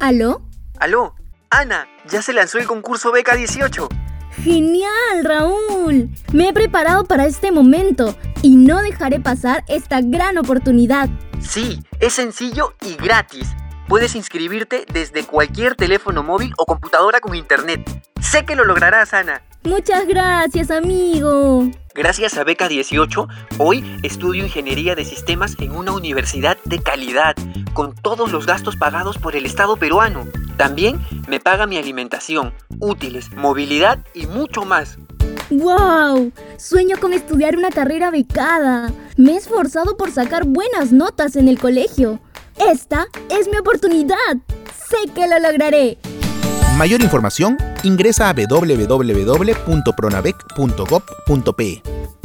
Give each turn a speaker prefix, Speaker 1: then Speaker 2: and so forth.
Speaker 1: ¿Aló?
Speaker 2: Aló, Ana, ya se lanzó el concurso Beca 18.
Speaker 1: Genial, Raúl. Me he preparado para este momento y no dejaré pasar esta gran oportunidad.
Speaker 2: Sí, es sencillo y gratis. Puedes inscribirte desde cualquier teléfono móvil o computadora con internet. Sé que lo lograrás, Ana.
Speaker 1: Muchas gracias, amigo.
Speaker 2: Gracias a Beca 18, hoy estudio ingeniería de sistemas en una universidad de calidad, con todos los gastos pagados por el Estado peruano. También me paga mi alimentación, útiles, movilidad y mucho más.
Speaker 1: ¡Wow! Sueño con estudiar una carrera becada. Me he esforzado por sacar buenas notas en el colegio. Esta es mi oportunidad. Sé que lo lograré.
Speaker 3: Mayor información ingresa a www.pronavec.gov.pe.